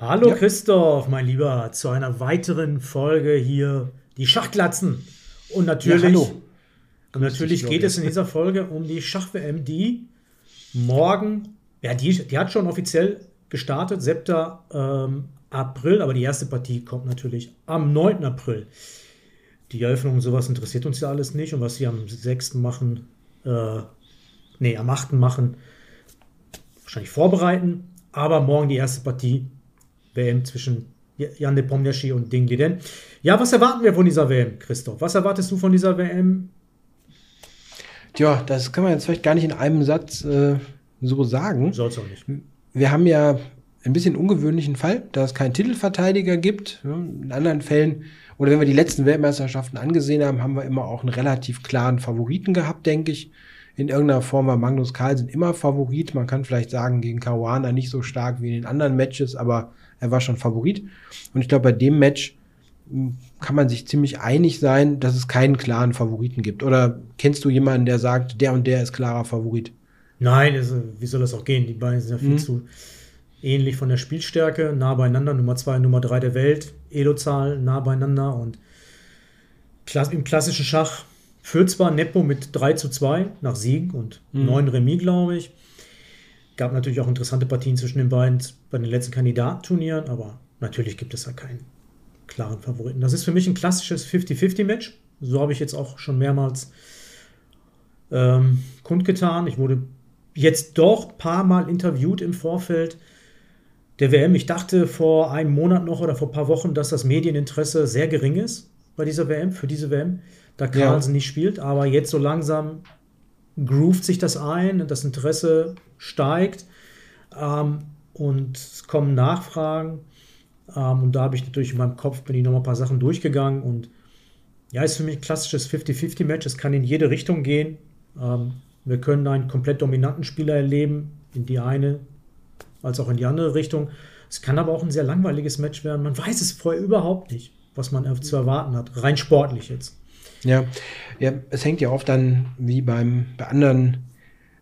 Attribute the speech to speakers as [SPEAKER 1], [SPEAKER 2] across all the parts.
[SPEAKER 1] Hallo ja. Christoph, mein Lieber, zu einer weiteren Folge hier, die Schachglatzen. Und natürlich, ja, und natürlich geht es in dieser Folge um die Schach-WM, die morgen, ja, die, die hat schon offiziell gestartet, 7. Ähm, April, aber die erste Partie kommt natürlich am 9. April. Die Eröffnung und sowas interessiert uns ja alles nicht. Und was sie am 6. machen, äh, nee, am 8. machen, wahrscheinlich vorbereiten. Aber morgen die erste Partie WM zwischen Jan de Pomniachi und Ding Liden. Ja, was erwarten wir von dieser WM, Christoph? Was erwartest du von dieser WM?
[SPEAKER 2] Tja, das kann man jetzt vielleicht gar nicht in einem Satz äh, so sagen.
[SPEAKER 1] Soll es auch nicht.
[SPEAKER 2] Wir haben ja ein bisschen ungewöhnlichen Fall, da es keinen Titelverteidiger gibt. In anderen Fällen, oder wenn wir die letzten Weltmeisterschaften angesehen haben, haben wir immer auch einen relativ klaren Favoriten gehabt, denke ich. In irgendeiner Form war Magnus Carlsen immer Favorit. Man kann vielleicht sagen, gegen Caruana nicht so stark wie in den anderen Matches, aber er war schon Favorit. Und ich glaube, bei dem Match hm, kann man sich ziemlich einig sein, dass es keinen klaren Favoriten gibt. Oder kennst du jemanden, der sagt, der und der ist klarer Favorit?
[SPEAKER 1] Nein, also, wie soll das auch gehen? Die beiden sind ja viel mhm. zu ähnlich von der Spielstärke, nah beieinander, Nummer 2, Nummer 3 der Welt, Elo-Zahl nah beieinander und im klassischen Schach führt zwar Nepo mit 3 zu 2 nach Sieg und mhm. 9 Remis, glaube ich. Gab natürlich auch interessante Partien zwischen den beiden bei den letzten Kandidatenturnieren, aber natürlich gibt es da keinen klaren Favoriten. Das ist für mich ein klassisches 50-50-Match. So habe ich jetzt auch schon mehrmals ähm, kundgetan. Ich wurde jetzt doch ein paar Mal interviewt im Vorfeld der WM. Ich dachte vor einem Monat noch oder vor ein paar Wochen, dass das Medieninteresse sehr gering ist bei dieser WM, für diese WM, da Carlsen ja. nicht spielt. Aber jetzt so langsam groovt sich das ein, das Interesse steigt ähm, und es kommen Nachfragen. Ähm, und da habe ich natürlich in meinem Kopf, bin ich noch mal ein paar Sachen durchgegangen und ja, ist für mich ein klassisches 50-50-Match. Es kann in jede Richtung gehen. Ähm, wir können einen komplett dominanten Spieler erleben, in die eine als auch in die andere Richtung. Es kann aber auch ein sehr langweiliges Match werden. Man weiß es vorher überhaupt nicht, was man zu erwarten hat, rein sportlich jetzt.
[SPEAKER 2] Ja, ja es hängt ja oft dann, wie beim, bei anderen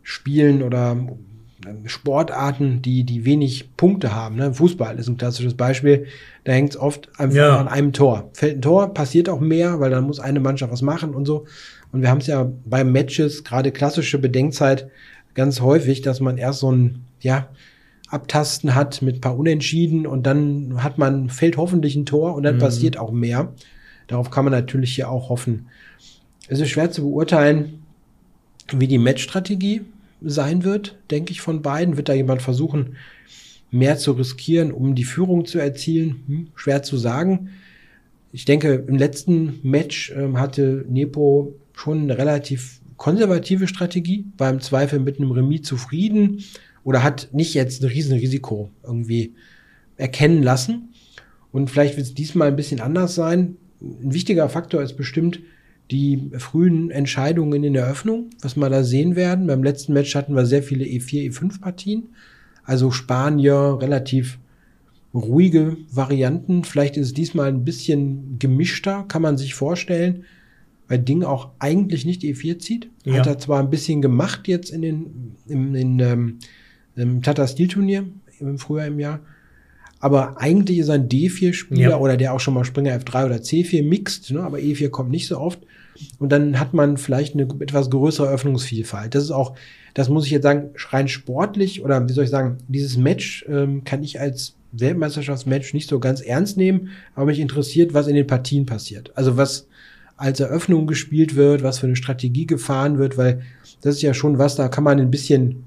[SPEAKER 2] Spielen oder ähm, Sportarten, die, die wenig Punkte haben. Ne? Fußball ist ein klassisches Beispiel. Da hängt es oft einfach ja. an einem Tor. Fällt ein Tor, passiert auch mehr, weil dann muss eine Mannschaft was machen und so. Und wir haben es ja bei Matches, gerade klassische Bedenkzeit, ganz häufig, dass man erst so ein, ja, Abtasten hat mit paar Unentschieden und dann hat man, fällt hoffentlich ein Tor und dann mhm. passiert auch mehr. Darauf kann man natürlich hier auch hoffen. Es ist schwer zu beurteilen, wie die Matchstrategie sein wird, denke ich, von beiden. Wird da jemand versuchen, mehr zu riskieren, um die Führung zu erzielen? Hm, schwer zu sagen. Ich denke, im letzten Match ähm, hatte Nepo schon eine relativ konservative Strategie, war im Zweifel mit einem Remis zufrieden oder hat nicht jetzt ein Riesenrisiko irgendwie erkennen lassen. Und vielleicht wird es diesmal ein bisschen anders sein. Ein wichtiger Faktor ist bestimmt, die frühen Entscheidungen in der Eröffnung, was wir da sehen werden. Beim letzten Match hatten wir sehr viele E4, E5 Partien. Also Spanier, relativ ruhige Varianten. Vielleicht ist es diesmal ein bisschen gemischter, kann man sich vorstellen, weil Ding auch eigentlich nicht E4 zieht. Ja. Hat er zwar ein bisschen gemacht jetzt in den, im, in, ähm, im Tata Steel Turnier im Frühjahr im Jahr. Aber eigentlich ist er ein D4-Spieler ja. oder der auch schon mal Springer F3 oder C4 mixt, ne? aber E4 kommt nicht so oft. Und dann hat man vielleicht eine etwas größere Öffnungsvielfalt. Das ist auch, das muss ich jetzt sagen, rein sportlich oder wie soll ich sagen, dieses Match ähm, kann ich als Weltmeisterschaftsmatch nicht so ganz ernst nehmen, aber mich interessiert, was in den Partien passiert. Also was als Eröffnung gespielt wird, was für eine Strategie gefahren wird, weil das ist ja schon was, da kann man ein bisschen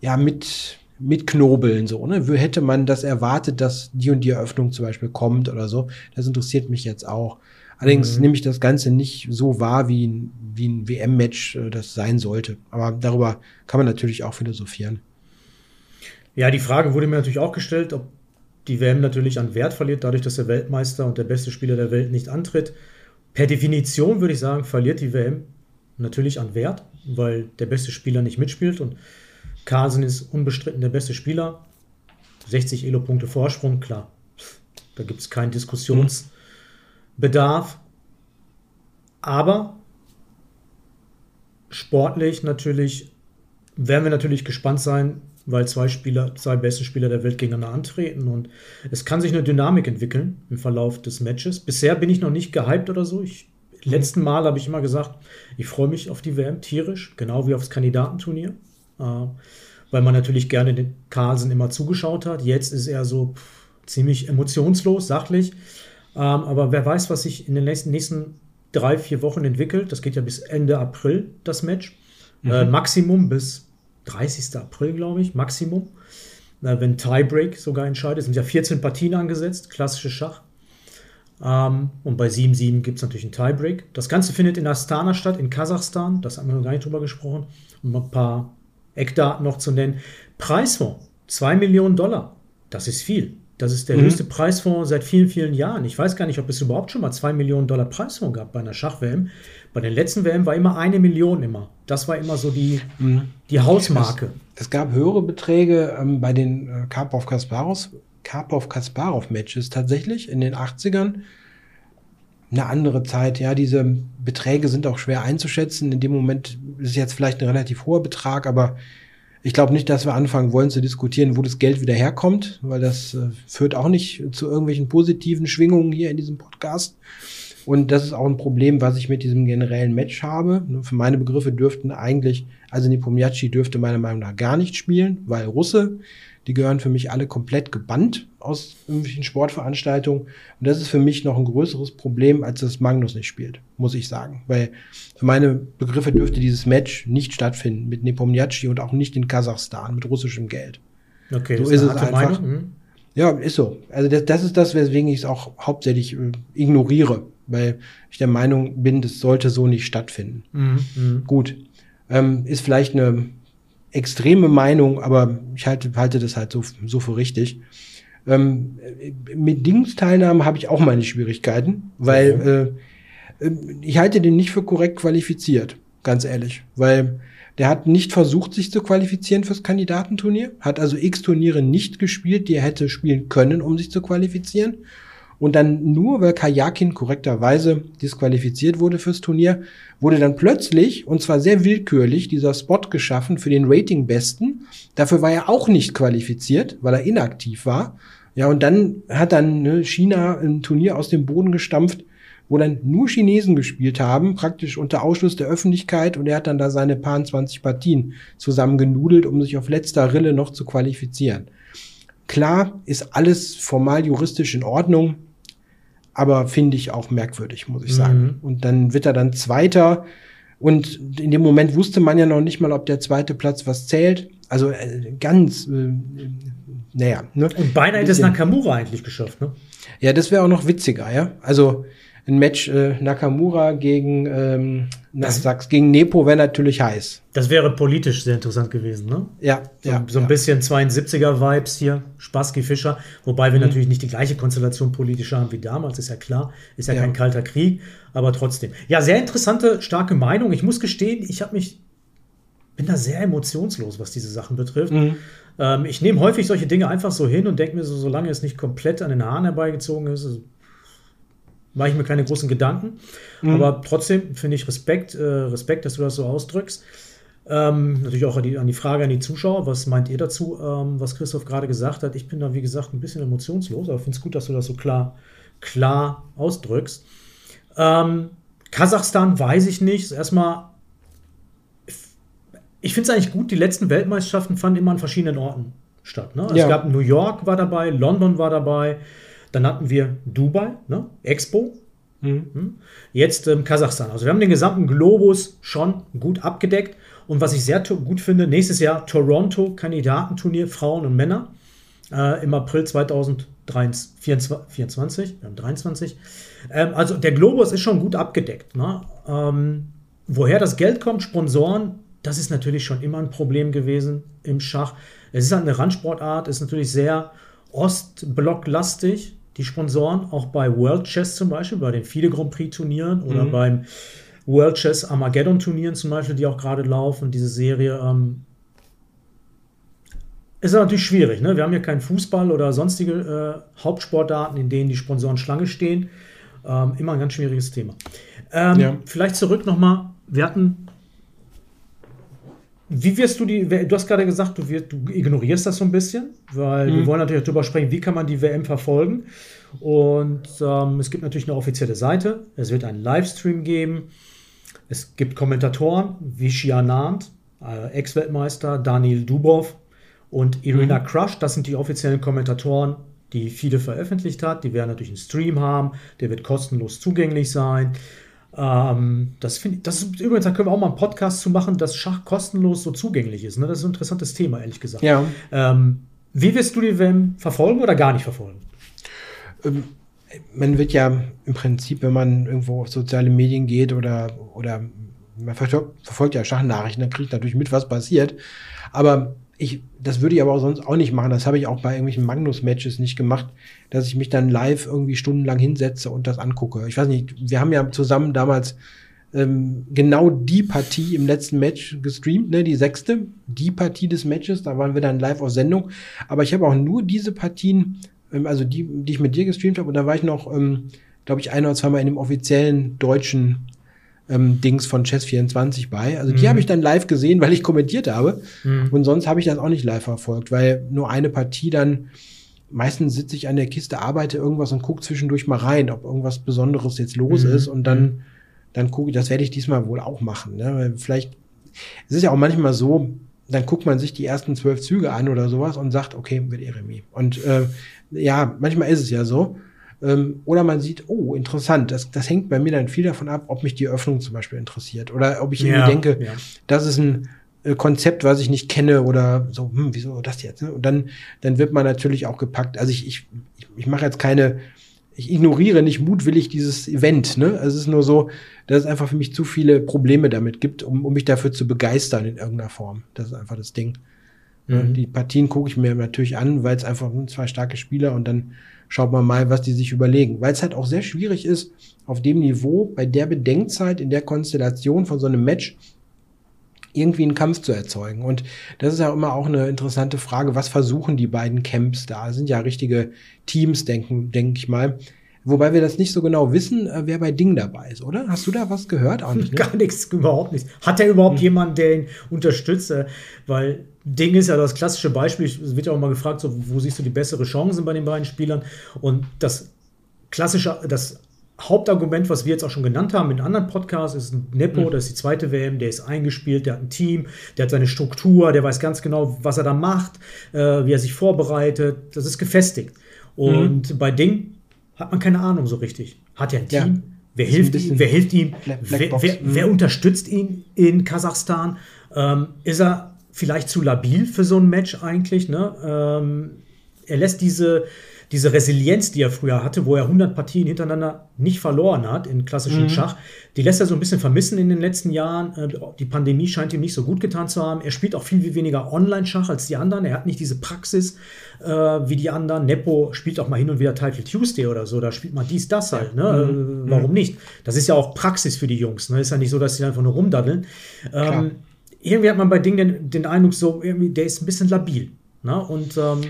[SPEAKER 2] ja mit mit Knobeln so, ne? Hätte man das erwartet, dass die und die Eröffnung zum Beispiel kommt oder so? Das interessiert mich jetzt auch. Allerdings mhm. nehme ich das Ganze nicht so wahr, wie ein, wie ein WM-Match äh, das sein sollte. Aber darüber kann man natürlich auch philosophieren.
[SPEAKER 1] Ja, die Frage wurde mir natürlich auch gestellt, ob die WM natürlich an Wert verliert, dadurch, dass der Weltmeister und der beste Spieler der Welt nicht antritt. Per Definition würde ich sagen, verliert die WM natürlich an Wert, weil der beste Spieler nicht mitspielt und Carlsen ist unbestritten der beste Spieler. 60 Elo-Punkte Vorsprung, klar. Da gibt es keinen Diskussionsbedarf. Aber sportlich natürlich werden wir natürlich gespannt sein, weil zwei Spieler, zwei beste Spieler der Welt gegeneinander antreten und es kann sich eine Dynamik entwickeln im Verlauf des Matches. Bisher bin ich noch nicht gehypt oder so. Ich, letzten Mal habe ich immer gesagt, ich freue mich auf die WM tierisch, genau wie aufs Kandidatenturnier, weil man natürlich gerne den Carlsen immer zugeschaut hat. Jetzt ist er so ziemlich emotionslos, sachlich. Ähm, aber wer weiß, was sich in den nächsten, nächsten drei, vier Wochen entwickelt. Das geht ja bis Ende April, das Match. Mhm. Äh, Maximum bis 30. April, glaube ich, Maximum. Äh, wenn Tiebreak sogar entscheidet. Es sind ja 14 Partien angesetzt, klassische Schach. Ähm, und bei 7-7 gibt es natürlich einen Tiebreak. Das Ganze findet in Astana statt, in Kasachstan. Das haben wir noch gar nicht drüber gesprochen. Um ein paar Eckdaten noch zu nennen. Preisfonds, 2 Millionen Dollar. Das ist viel. Das ist der mhm. höchste Preisfonds seit vielen, vielen Jahren. Ich weiß gar nicht, ob es überhaupt schon mal 2 Millionen Dollar Preisfonds gab bei einer Schach-WM. Bei den letzten WM war immer eine Million immer. Das war immer so die, mhm. die Hausmarke.
[SPEAKER 2] Es, es, gab höhere Beträge ähm, bei den äh, Karpov-Kasparov Karpov Matches tatsächlich in den 80ern. Eine andere Zeit, ja, diese Beträge sind auch schwer einzuschätzen. In dem Moment ist jetzt vielleicht ein relativ hoher Betrag, aber ich glaube nicht, dass wir anfangen wollen zu diskutieren, wo das Geld wieder herkommt, weil das äh, führt auch nicht zu irgendwelchen positiven Schwingungen hier in diesem Podcast. Und das ist auch ein Problem, was ich mit diesem generellen Match habe. Für meine Begriffe dürften eigentlich, also Nepomniachtchi dürfte meiner Meinung nach gar nicht spielen, weil Russe. Die gehören für mich alle komplett gebannt aus irgendwelchen Sportveranstaltungen. Und das ist für mich noch ein größeres Problem, als dass Magnus nicht spielt, muss ich sagen. Weil für meine Begriffe dürfte dieses Match nicht stattfinden mit Nepomniachtchi und auch nicht in Kasachstan mit russischem Geld.
[SPEAKER 1] Okay, so ist, ist es einfach. Mhm.
[SPEAKER 2] Ja, ist so. Also das, das ist das, weswegen ich es auch hauptsächlich äh, ignoriere, weil ich der Meinung bin, das sollte so nicht stattfinden. Mhm. mhm. Gut. Ähm, ist vielleicht eine extreme Meinung, aber ich halte, halte das halt so, so für richtig. Ähm, mit Dingsteilnahmen habe ich auch meine Schwierigkeiten, weil äh, ich halte den nicht für korrekt qualifiziert, ganz ehrlich, weil der hat nicht versucht, sich zu qualifizieren fürs Kandidatenturnier, hat also x Turniere nicht gespielt, die er hätte spielen können, um sich zu qualifizieren und dann nur, weil Kajakin korrekterweise disqualifiziert wurde fürs Turnier, wurde dann plötzlich, und zwar sehr willkürlich, dieser Spot geschaffen für den Ratingbesten. Dafür war er auch nicht qualifiziert, weil er inaktiv war. Ja, und dann hat dann ne, China ein Turnier aus dem Boden gestampft, wo dann nur Chinesen gespielt haben, praktisch unter Ausschluss der Öffentlichkeit. Und er hat dann da seine paar 20 Partien zusammengenudelt, um sich auf letzter Rille noch zu qualifizieren. Klar ist alles formal juristisch in Ordnung, aber finde ich auch merkwürdig, muss ich sagen. Mhm. Und dann wird er dann Zweiter. Und in dem Moment wusste man ja noch nicht mal, ob der zweite Platz was zählt. Also äh, ganz, äh, naja.
[SPEAKER 1] Ne? Und beinahe hätte es Nakamura eigentlich geschafft, ne?
[SPEAKER 2] Ja, das wäre auch noch witziger, ja. Also ein Match äh, Nakamura gegen, ähm, das, sag's, gegen Nepo wäre natürlich heiß.
[SPEAKER 1] Das wäre politisch sehr interessant gewesen, ne?
[SPEAKER 2] Ja.
[SPEAKER 1] So,
[SPEAKER 2] ja,
[SPEAKER 1] so ein
[SPEAKER 2] ja.
[SPEAKER 1] bisschen 72er-Vibes hier, Spassky Fischer, wobei wir mhm. natürlich nicht die gleiche Konstellation politisch haben wie damals, ist ja klar. Ist ja, ja, kein kalter Krieg, aber trotzdem. Ja, sehr interessante, starke Meinung. Ich muss gestehen, ich habe mich, bin da sehr emotionslos, was diese Sachen betrifft. Mhm. Ähm, ich nehme häufig solche Dinge einfach so hin und denke mir so, solange es nicht komplett an den Haaren herbeigezogen ist, mache ich mir keine großen Gedanken. Mhm. Aber trotzdem finde ich Respekt, äh, Respekt, dass du das so ausdrückst. Ähm, natürlich auch an die, an die, Frage an die Zuschauer, was meint ihr dazu, ähm, was Christoph gerade gesagt hat? Ich bin da, wie gesagt, ein bisschen emotionslos, aber finde es gut, dass du das so klar, klar ausdrückst. Ähm, Kasachstan weiß ich nicht. Erstmal, ich finde es eigentlich gut, die letzten Weltmeisterschaften fanden immer an verschiedenen Orten statt. Ne? Ja. Es gab New York war dabei, London war dabei, dann hatten wir Dubai, ne? Expo. Mhm. Hm? Jetzt ähm, Kasachstan. Also wir haben den gesamten Globus schon gut abgedeckt. Und was ich sehr gut finde, nächstes Jahr Toronto Kandidatenturnier Frauen und Männer äh, im April 2024, wir haben 23. Ähm, also der Globus ist schon gut abgedeckt. Ne? Ähm, woher das Geld kommt, Sponsoren, das ist natürlich schon immer ein Problem gewesen im Schach. Es ist halt eine Randsportart, ist natürlich sehr ostblocklastig die Sponsoren, auch bei World Chess zum Beispiel, bei den viele Grand Prix Turnieren oder mhm. beim World Chess Armageddon Turnieren zum Beispiel, die auch gerade laufen, diese Serie. Ähm, ist natürlich schwierig. Ne? Wir haben ja keinen Fußball oder sonstige äh, Hauptsportarten, in denen die Sponsoren Schlange stehen. Ähm, immer ein ganz schwieriges Thema. Ähm, ja. Vielleicht zurück nochmal. Wir hatten Wie wirst du die, du hast gerade gesagt, du, wirst, du ignorierst das so ein bisschen, weil mhm. wir wollen natürlich darüber sprechen, wie kann man die WM verfolgen. Und ähm, es gibt natürlich eine offizielle Seite, es wird einen Livestream geben, es gibt Kommentatoren wie Shia Nant, äh, Ex-Weltmeister, Daniel Dubov und Irina mhm. Crush, das sind die offiziellen Kommentatoren, die viele veröffentlicht hat. Die werden natürlich einen Stream haben, der wird kostenlos zugänglich sein. Ähm, das, find, das ist übrigens, da können wir auch mal einen Podcast zu machen, dass Schach kostenlos so zugänglich ist. Ne? Das ist ein interessantes Thema, ehrlich gesagt.
[SPEAKER 2] Ja.
[SPEAKER 1] Ähm, wie wirst du die WM verfolgen oder gar nicht verfolgen?
[SPEAKER 2] Ähm, man wird ja im Prinzip, wenn man irgendwo auf soziale Medien geht oder, oder man verfolgt ja Schachnachrichten, dann kriegt natürlich mit, was passiert. Aber ich, das würde ich aber auch sonst auch nicht machen. Das habe ich auch bei irgendwelchen Magnus-Matches nicht gemacht, dass ich mich dann live irgendwie stundenlang hinsetze und das angucke. Ich weiß nicht, wir haben ja zusammen damals ähm, genau die Partie im letzten Match gestreamt, ne, die sechste, die Partie des Matches, da waren wir dann live auf Sendung. Aber ich habe auch nur diese Partien, ähm, also die, die ich mit dir gestreamt habe, und da war ich noch, ähm, glaube ich, ein oder zweimal in dem offiziellen deutschen ähm, Dings von Chess24 bei. Also die mhm. habe ich dann live gesehen, weil ich kommentiert habe. Mhm. Und sonst habe ich das auch nicht live verfolgt, weil nur eine Partie dann, meistens sitze ich an der Kiste, arbeite irgendwas und gucke zwischendurch mal rein, ob irgendwas Besonderes jetzt los mhm. ist. Und dann, mhm. dann gucke ich, das werde ich diesmal wohl auch machen. Ne? Weil vielleicht, es ist ja auch manchmal so, dann guckt man sich die ersten zwölf Züge an oder sowas und sagt, okay, wird Eremi. Und äh, ja, manchmal ist es ja so. Ähm, oder man sieht, oh, interessant, das, das hängt bei mir dann viel davon ab, ob mich die Öffnung zum Beispiel interessiert. Oder ob ich ja, irgendwie denke, ja. das ist ein äh, Konzept, was ich nicht kenne oder so, hm, wieso das jetzt? Ne? Und dann, dann wird man natürlich auch gepackt. Also ich, ich, ich, mache jetzt keine, ich ignoriere nicht mutwillig dieses Event. Ne? Also es ist nur so, dass es einfach für mich zu viele Probleme damit gibt, um, um mich dafür zu begeistern in irgendeiner Form. Das ist einfach das Ding. Mhm. Die Partien gucke ich mir natürlich an, weil es einfach zwei starke Spieler und dann schaut man mal, was die sich überlegen. Weil es halt auch sehr schwierig ist, auf dem Niveau, bei der Bedenkzeit, in der Konstellation von so einem Match, irgendwie einen Kampf zu erzeugen. Und das ist ja immer auch eine interessante Frage, was versuchen die beiden Camps da? Das sind ja richtige Teams, denken, denke ich mal. Wobei wir das nicht so genau wissen, äh, wer bei Ding dabei ist, oder? Hast du da was gehört?
[SPEAKER 1] Auch nicht, ne? Gar nichts, überhaupt nichts. Hat er überhaupt hm. jemanden, der ihn unterstützt? Weil Ding ist ja das klassische Beispiel. Es wird ja auch mal gefragt, so, wo siehst du die bessere Chancen bei den beiden Spielern? Und das klassische, das Hauptargument, was wir jetzt auch schon genannt haben in anderen Podcasts, ist ein Nepo, mhm. das ist die zweite WM, der ist eingespielt, der hat ein Team, der hat seine Struktur, der weiß ganz genau, was er da macht, äh, wie er sich vorbereitet. Das ist gefestigt. Und mhm. bei Ding hat man keine Ahnung so richtig. Hat er ein Team? Ja. Wer hilft, ihm, wer hilft ihm? Wer, wer, wer, mhm. unterstützt ihn in Kasachstan? Ähm, ist er vielleicht zu labil für so ein Match eigentlich. Ne? Ähm, er lässt diese, diese Resilienz, die er früher hatte, wo er 100 Partien hintereinander nicht verloren hat in klassischen mhm. Schach, die lässt er so ein bisschen vermissen in den letzten Jahren. Äh, die Pandemie scheint ihm nicht so gut getan zu haben. Er spielt auch viel weniger Online-Schach als die anderen. Er hat nicht diese Praxis äh, wie die anderen. Nepo spielt auch mal hin und wieder Title Tuesday oder so. Da spielt man dies, das halt. Ne? Mhm. Äh, warum mhm. nicht? Das ist ja auch Praxis für die Jungs. Ne? Ist ja nicht so, dass sie einfach nur rumdaddeln. Ähm, irgendwie hat man bei Ding den, den Eindruck, so der ist ein bisschen labil. Ne? Und ähm,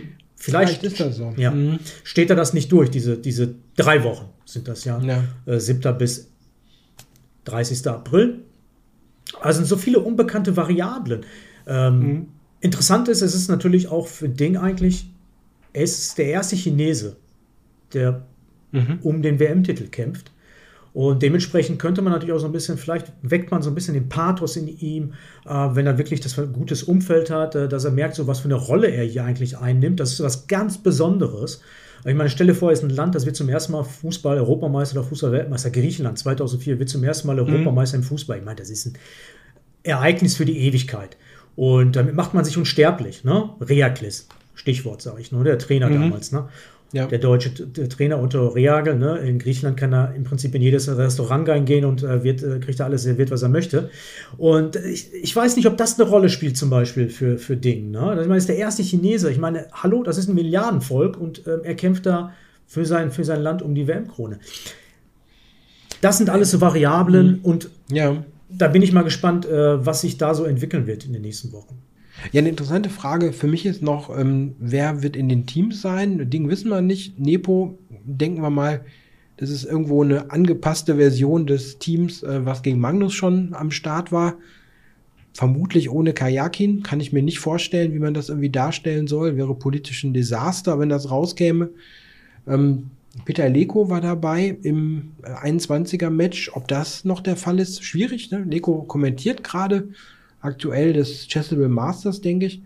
[SPEAKER 1] vielleicht, vielleicht, ist das so. Ja, mhm. steht er das nicht durch, diese, diese drei Wochen sind das ja. ja. Äh, 7. bis 30. April. Also sind so viele unbekannte Variablen. Ähm, mhm. Interessant ist, es ist natürlich auch für Ding eigentlich, er ist der erste Chinese, der mhm. um den WM-Titel kämpft. Und dementsprechend könnte man natürlich auch so ein bisschen, vielleicht weckt man so ein bisschen den Pathos in ihm, äh, wenn er wirklich das gutes Umfeld hat, äh, dass er merkt, so was für eine Rolle er hier eigentlich einnimmt. Das ist was ganz Besonderes. Ich meine, stelle vor, es ist ein Land, das wird zum ersten Mal Fußball-Europameister oder Fußball-Weltmeister. Griechenland 2004 wird zum ersten Mal. Europameister mhm. im Fußball. Ich meine, das ist ein Ereignis für die Ewigkeit. Und damit macht man sich unsterblich. Ne? Reaklis, Stichwort, sage ich nur, der Trainer mhm. damals. Ne? Ja. Der deutsche der Trainer Otto Reagel, ne, in Griechenland kann er im Prinzip in jedes Restaurant reingehen und äh, wird, äh, kriegt er alles serviert, was er möchte. Und ich, ich weiß nicht, ob das eine Rolle spielt, zum Beispiel für, für Ding. Ne? Ich meine, ist der erste Chinese. Ich meine, hallo, das ist ein Milliardenvolk und äh, er kämpft da für sein, für sein Land um die WM-Krone. Das sind alles so Variablen mhm. und ja. da bin ich mal gespannt, äh, was sich da so entwickeln wird in den nächsten Wochen.
[SPEAKER 2] Ja, eine interessante Frage für mich ist noch, ähm, wer wird in den Teams sein? Ding wissen wir nicht. Nepo, denken wir mal, das ist irgendwo eine angepasste Version des Teams, äh, was gegen Magnus schon am Start war. Vermutlich ohne Kajakin kann ich mir nicht vorstellen, wie man das irgendwie darstellen soll. Wäre politisch ein Desaster, wenn das rauskäme. Ähm, Peter Leko war dabei im 21er Match. Ob das noch der Fall ist, schwierig. Ne? Leko kommentiert gerade aktuell das Chessable Masters, denke ich.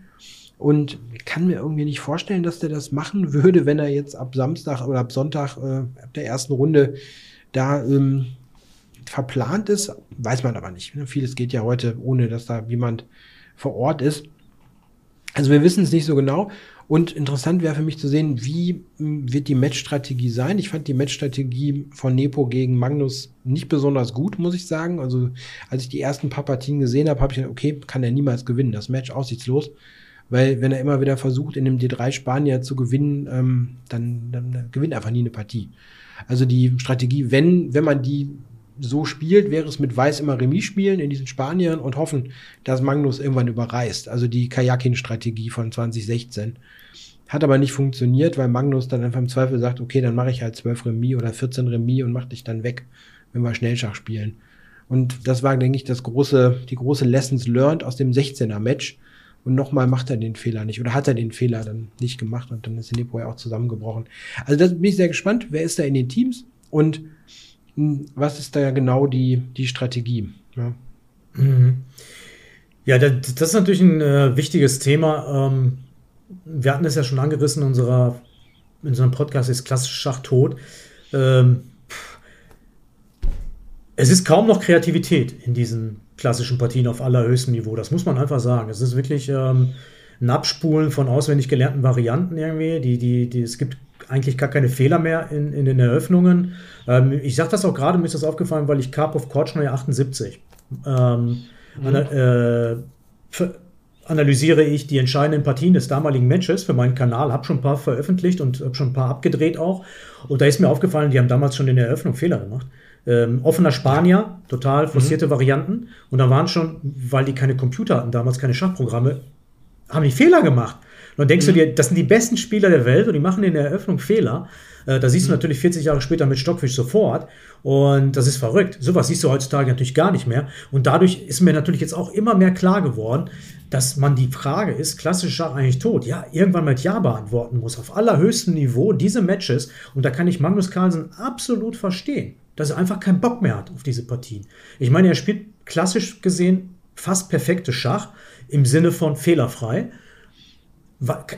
[SPEAKER 2] Und kann mir irgendwie nicht vorstellen, dass der das machen würde, wenn er jetzt ab Samstag oder ab Sonntag äh, ab der ersten Runde da ähm, verplant ist. Weiß man aber nicht. Ne? Vieles geht ja heute, ohne dass da jemand vor Ort ist. Also wir wissen es nicht so genau. Und interessant wäre für mich zu sehen, wie hm, wird die Matchstrategie sein. Ich fand die Matchstrategie von Nepo gegen Magnus nicht besonders gut, muss ich sagen. Also als ich die ersten paar Partien gesehen habe, habe ich gedacht, okay, kann er niemals gewinnen. Das Match aussichtslos. Weil wenn er immer wieder versucht, in dem D3 Spanier zu gewinnen, ähm, dann, dann, gewinnt einfach nie eine Partie. Also die Strategie, wenn, wenn man die so spielt, wäre es mit Weiß immer Remis spielen in diesen Spaniern und hoffen, dass Magnus irgendwann überreißt. Also die Kajakin-Strategie von 2016. Hat aber nicht funktioniert, weil Magnus dann einfach im Zweifel sagt, okay, dann mache ich halt 12 Remis oder 14 Remis und mach dich dann weg, wenn wir Schnellschach spielen. Und das war, denke ich, das große, die große Lessons learned aus dem 16er Match. Und nochmal macht er den Fehler nicht oder hat er den Fehler dann nicht gemacht und dann ist Nepo ja auch zusammengebrochen. Also da bin ich sehr gespannt, wer ist da in den Teams und was ist da genau die, die Strategie? Ja,
[SPEAKER 1] mhm. ja das, ist natürlich ein äh, wichtiges Thema. Ähm, wir hatten es ja schon angerissen, in, unserer, in unserem Podcast ist klassisch Schach tot. Ähm, es ist kaum noch Kreativität in diesen klassischen Partien auf allerhöchstem Niveau. Das muss man einfach sagen. Es ist wirklich ähm, ein Abspulen von auswendig gelernten Varianten irgendwie. Die, die, die, es gibt eigentlich gar keine Fehler mehr in, in den Eröffnungen. Ähm, ich sage das auch gerade, mir ist das aufgefallen, weil ich Karpov Korchnoi 78 ähm, mhm. ana äh, analysiere ich die entscheidenden Partien des damaligen Matches für meinen Kanal, habe schon ein paar veröffentlicht und habe schon ein paar abgedreht auch. Und da ist mir aufgefallen, die haben damals schon in der Eröffnung Fehler gemacht. Ähm, offener Spanier, total forcierte mhm. Varianten. Und da waren schon, weil die keine Computer hatten, damals keine Schachprogramme, haben die Fehler gemacht. Und dann denkst mhm. du dir, das sind die besten Spieler der Welt und die machen in der Eröffnung Fehler. Äh, da siehst du mhm. natürlich 40 Jahre später mit Stockfisch sofort. Und das ist verrückt. Sowas siehst du heutzutage natürlich gar nicht mehr. Und dadurch ist mir natürlich jetzt auch immer mehr klar geworden, dass man die Frage ist, klassisch Schach eigentlich tot? Ja, irgendwann mit Ja beantworten muss. Auf allerhöchstem Niveau diese Matches. Und da kann ich Magnus Carlsen absolut verstehen, dass er einfach keinen Bock mehr hat auf diese Partien. Ich meine, er spielt klassisch gesehen fast perfekte Schach im Sinne von fehlerfrei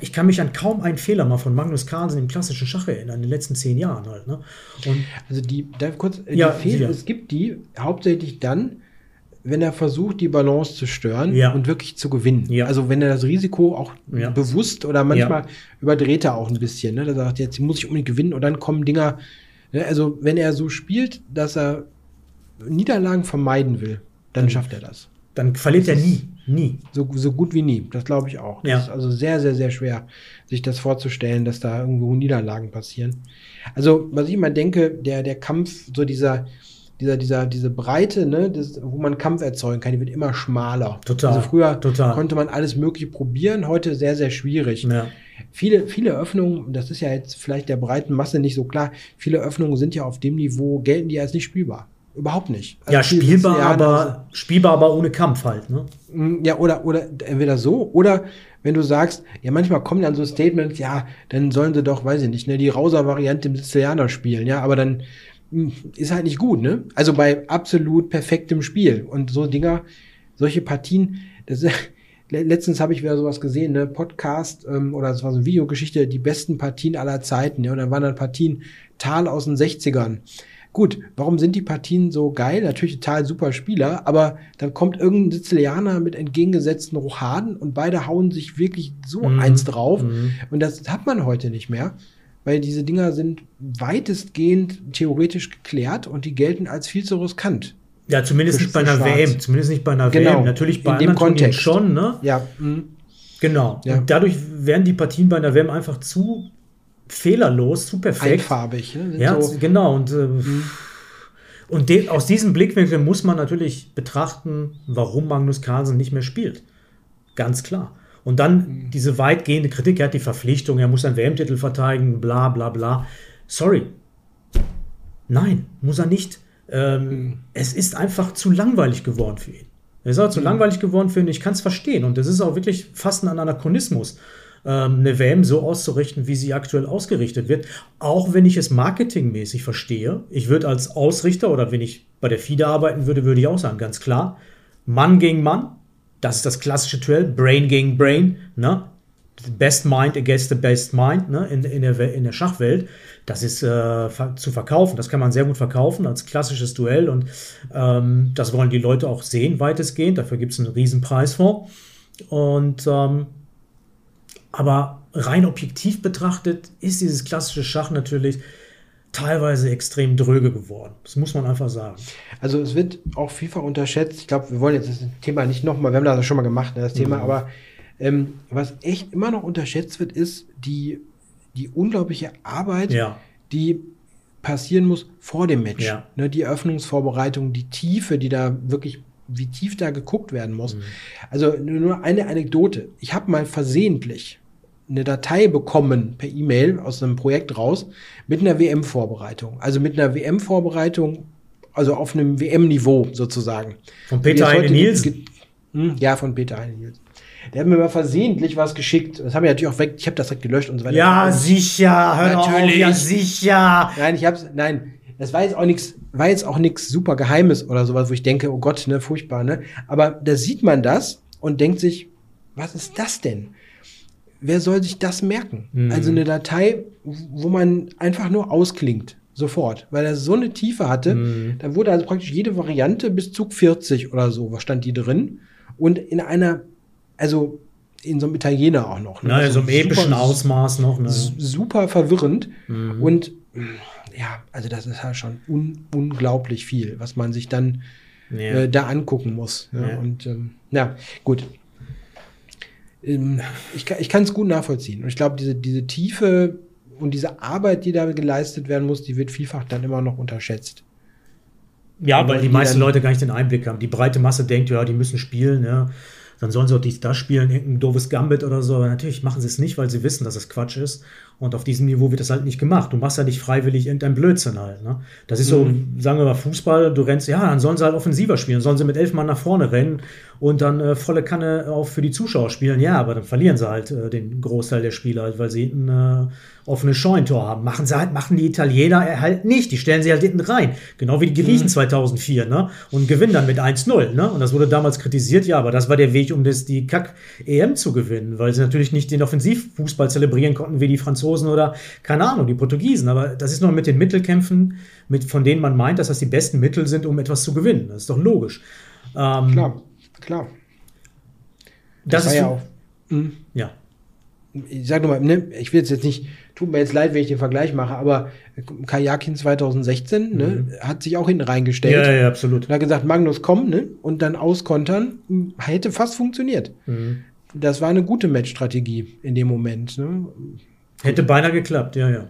[SPEAKER 1] ich kann mich an kaum einen Fehler mal von Magnus Carlsen im klassischen Schach erinnern, in den letzten zehn Jahren halt. Ne?
[SPEAKER 2] Und also die, da kurz,
[SPEAKER 1] äh, ja,
[SPEAKER 2] die Fehler, es gibt die hauptsächlich dann, wenn er versucht, die Balance zu stören
[SPEAKER 1] ja.
[SPEAKER 2] und wirklich zu gewinnen.
[SPEAKER 1] Ja.
[SPEAKER 2] Also wenn er das Risiko auch ja. bewusst oder manchmal überdreht er auch ein bisschen. Ne? Da sagt jetzt muss ich unbedingt gewinnen und dann kommen Dinger. Ne? Also wenn er so spielt, dass er Niederlagen vermeiden will, dann, dann schafft er das.
[SPEAKER 1] Dann verliert er nie. Nie.
[SPEAKER 2] So, so gut wie nie. Das glaube ich auch. Das
[SPEAKER 1] ja.
[SPEAKER 2] ist also sehr, sehr, sehr schwer, sich das vorzustellen, dass da irgendwo Niederlagen passieren. Also, was ich immer denke, der, der Kampf, so dieser, dieser, dieser, diese Breite, ne, das, wo man Kampf erzeugen kann, die wird immer schmaler.
[SPEAKER 1] Total.
[SPEAKER 2] Also früher
[SPEAKER 1] total.
[SPEAKER 2] konnte man alles Mögliche probieren, heute sehr, sehr schwierig.
[SPEAKER 1] Ja.
[SPEAKER 2] Viele, viele Öffnungen, das ist ja jetzt vielleicht der breiten Masse nicht so klar, viele Öffnungen sind ja auf dem Niveau, gelten die als nicht spielbar. Überhaupt nicht.
[SPEAKER 1] Also ja, spielbar, aber, spielbar, aber ohne Kampf halt. Ne?
[SPEAKER 2] Mm, ja, oder, oder entweder so, oder wenn du sagst, ja, manchmal kommen dann so Statements, ja, dann sollen sie doch, weiß ich nicht, ne, die Rauser-Variante im Sizilianer spielen, ja, aber dann mh, mm, ist halt nicht gut, ne? Also bei absolut perfektem Spiel. Und so Dinger, solche Partien, das ist, letztens habe ich wieder sowas gesehen, ne, Podcast ähm, oder es war so eine Videogeschichte, die besten Partien aller Zeiten, ja, und dann waren dann Partien Tal aus den 60ern. Gut, warum sind die Partien so geil? Natürlich total super Spieler, aber dann kommt irgendein Sizilianer mit entgegengesetzten Rochaden und beide hauen sich wirklich so mhm. eins drauf. Mhm. Und das hat man heute nicht mehr, weil diese Dinger sind weitestgehend theoretisch geklärt und die gelten als viel zu riskant.
[SPEAKER 1] Ja, zumindest nicht bei einer Schwarz. WM. Zumindest nicht bei einer
[SPEAKER 2] genau. WM.
[SPEAKER 1] Natürlich bei
[SPEAKER 2] In dem Kontext
[SPEAKER 1] schon, ne?
[SPEAKER 2] Ja. Mhm.
[SPEAKER 1] Genau. Ja. Und dadurch werden die Partien bei einer WM einfach zu fehlerlos, zu perfekt.
[SPEAKER 2] Einfarbig. Ne?
[SPEAKER 1] Ja, so genau. Und, äh, mhm. und de, aus diesem Blickwinkel muss man natürlich betrachten, warum Magnus Carlsen nicht mehr spielt. Ganz klar. Und dann mhm. diese weitgehende Kritik, er hat die Verpflichtung, er muss einen WM-Titel verteidigen, bla bla bla. Sorry. Nein, muss er nicht. Ähm, mhm. Es ist einfach zu langweilig geworden für ihn. Es ist auch zu mhm. langweilig geworden, finde ich. Ich kann es verstehen. Und das ist auch wirklich fast ein Anachronismus, ähm, eine WM so auszurichten, wie sie aktuell ausgerichtet wird. Auch wenn ich es marketingmäßig verstehe. Ich würde als Ausrichter oder wenn ich bei der FIDE arbeiten würde, würde ich auch sagen, ganz klar, Mann gegen Mann. Das ist das klassische Duell. Brain gegen Brain. Ne? Best Mind against the Best Mind ne? in, in, der, in der Schachwelt. Das ist äh, zu verkaufen. Das kann man sehr gut verkaufen als klassisches Duell. Und ähm, das wollen die Leute auch sehen, weitestgehend. Dafür gibt es einen riesen Preisfonds. Und ähm, aber rein objektiv betrachtet ist dieses klassische Schach natürlich teilweise extrem dröge geworden. Das muss man einfach sagen.
[SPEAKER 2] Also es wird auch vielfach unterschätzt. Ich glaube, wir wollen jetzt das Thema nicht nochmal, wir haben das schon mal gemacht, ne, das Thema, mhm. aber ähm, was echt immer noch unterschätzt wird, ist die, die unglaubliche Arbeit, ja. die passieren muss vor dem Match. Ja. Ne, die Eröffnungsvorbereitung, die Tiefe, die da wirklich, wie tief da geguckt werden muss. Mhm. Also nur eine Anekdote. Ich habe mal versehentlich eine Datei bekommen per E-Mail aus einem Projekt raus mit einer WM-Vorbereitung. Also mit einer WM-Vorbereitung, also auf einem WM-Niveau sozusagen.
[SPEAKER 1] Von Peter Heine Nielsen?
[SPEAKER 2] Hm, ja, von Peter Heine Nielsen. Der hat mir mal versehentlich was geschickt. Das haben wir natürlich auch weg. Ich habe das direkt gelöscht und so weiter.
[SPEAKER 1] Ja, sicher. Hör natürlich. Auf, ja, sicher.
[SPEAKER 2] Nein, ich hab's, nein. Das war jetzt auch nichts, war jetzt auch nichts super Geheimes oder sowas, wo ich denke, oh Gott, ne, furchtbar, ne. Aber da sieht man das und denkt sich, was ist das denn? Wer soll sich das merken? Mhm. Also eine Datei, wo man einfach nur ausklingt. Sofort, weil er so eine Tiefe hatte. Mhm. Da wurde also praktisch jede Variante bis Zug 40 oder so, was stand die drin. Und in einer, also in so einem Italiener auch noch.
[SPEAKER 1] Ne? Na, also so einem epischen Ausmaß noch. Ne?
[SPEAKER 2] Super verwirrend. Mhm. Und ja, also das ist halt schon un unglaublich viel, was man sich dann ja. äh, da angucken muss. Ja, ja. Und ähm, ja, gut. Ähm, ich, ich kann es gut nachvollziehen. Und ich glaube, diese, diese Tiefe und diese Arbeit, die da geleistet werden muss, die wird vielfach dann immer noch unterschätzt.
[SPEAKER 1] Ja, weil die, die meisten Leute gar nicht den Einblick haben. Die breite Masse denkt, ja, die müssen spielen, ja. Dann sollen sie auch dies, das spielen, irgendein doofes Gambit oder so. Aber natürlich machen sie es nicht, weil sie wissen, dass es Quatsch ist. Und auf diesem Niveau wird das halt nicht gemacht. Du machst ja nicht freiwillig irgendein Blödsinn halt. Ne? Das ist so, mhm. sagen wir mal, Fußball, du rennst, ja, dann sollen sie halt offensiver spielen, dann sollen sie mit elf Mann nach vorne rennen und dann äh, volle Kanne auch für die Zuschauer spielen. Ja, aber dann verlieren sie halt äh, den Großteil der Spieler, halt, weil sie hinten äh, offenes Scheunentor haben. Machen sie halt, machen die Italiener halt nicht. Die stellen sie halt hinten rein. Genau wie die Griechen mhm. 2004, ne? Und gewinnen dann mit 1-0, ne? Und das wurde damals kritisiert, ja, aber das war der Weg, um das, die Kack-EM zu gewinnen, weil sie natürlich nicht den Offensivfußball zelebrieren konnten wie die Franzosen Franzosen oder keine Ahnung, die Portugiesen. Aber das ist nur mit den Mittelkämpfen, mit, von denen man meint, dass das die besten Mittel sind, um etwas zu gewinnen. Das ist doch logisch.
[SPEAKER 2] Ähm, klar, klar.
[SPEAKER 1] Das, das ist
[SPEAKER 2] ja auch.
[SPEAKER 1] Mh. Ja.
[SPEAKER 2] Ich sag nur mal, ne, ich will es jetzt nicht, tut mir jetzt leid, wenn ich den Vergleich mache, aber Kajakin 2016 ne, mhm. hat sich auch hinten reingestellt.
[SPEAKER 1] Ja, ja, absolut.
[SPEAKER 2] Und hat gesagt, Magnus, komm, ne? Und dann auskontern, hätte fast funktioniert. Mhm. Das war eine gute Matchstrategie in dem Moment. Ne?
[SPEAKER 1] Hätte beinahe geklappt, ja, ja.